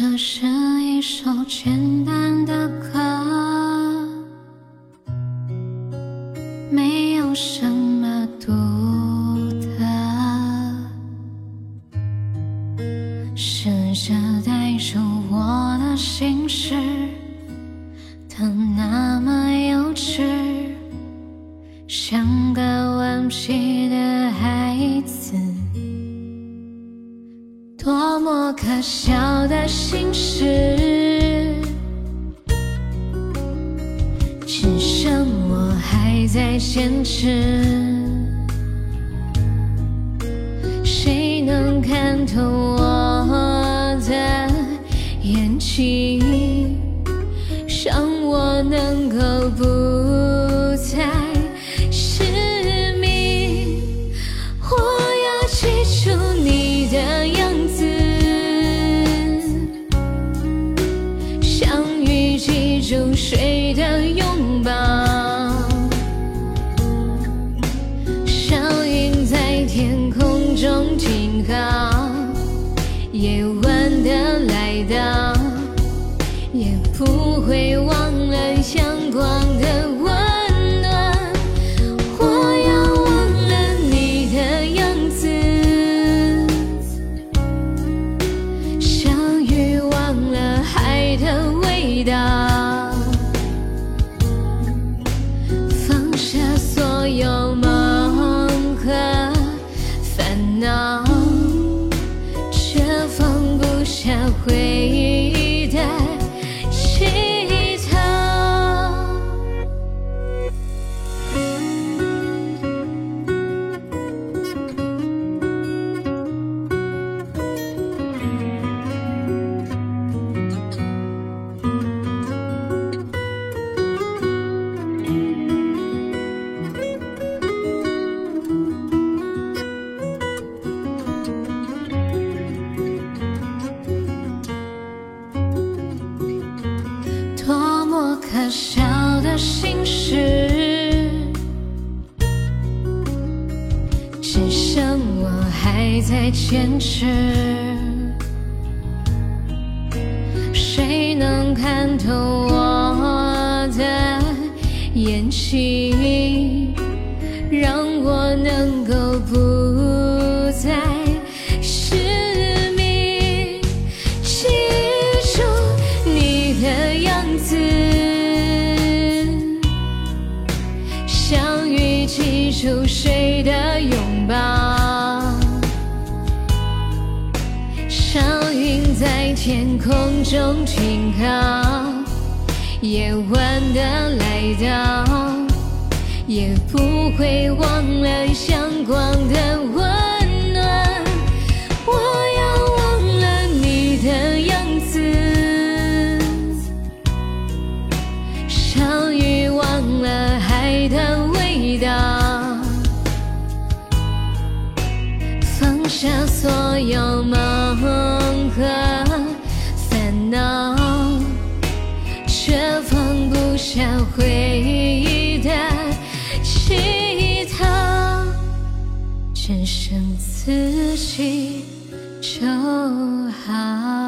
这是一首简单的歌，没有什么独特，试着带出我的心事，它那么幼稚，像个顽皮的孩子。多么可笑的心事，在坚持。谁能看透我的眼睛，让我能够不夜晚的来到，回可笑的心事，只剩我还在坚持。谁能看透我的眼睛，出谁的拥抱，像云在天空中停靠，夜晚的来到，也不会忘了阳光的下所有梦和烦恼，却放不下回忆的乞讨。只剩自己就好。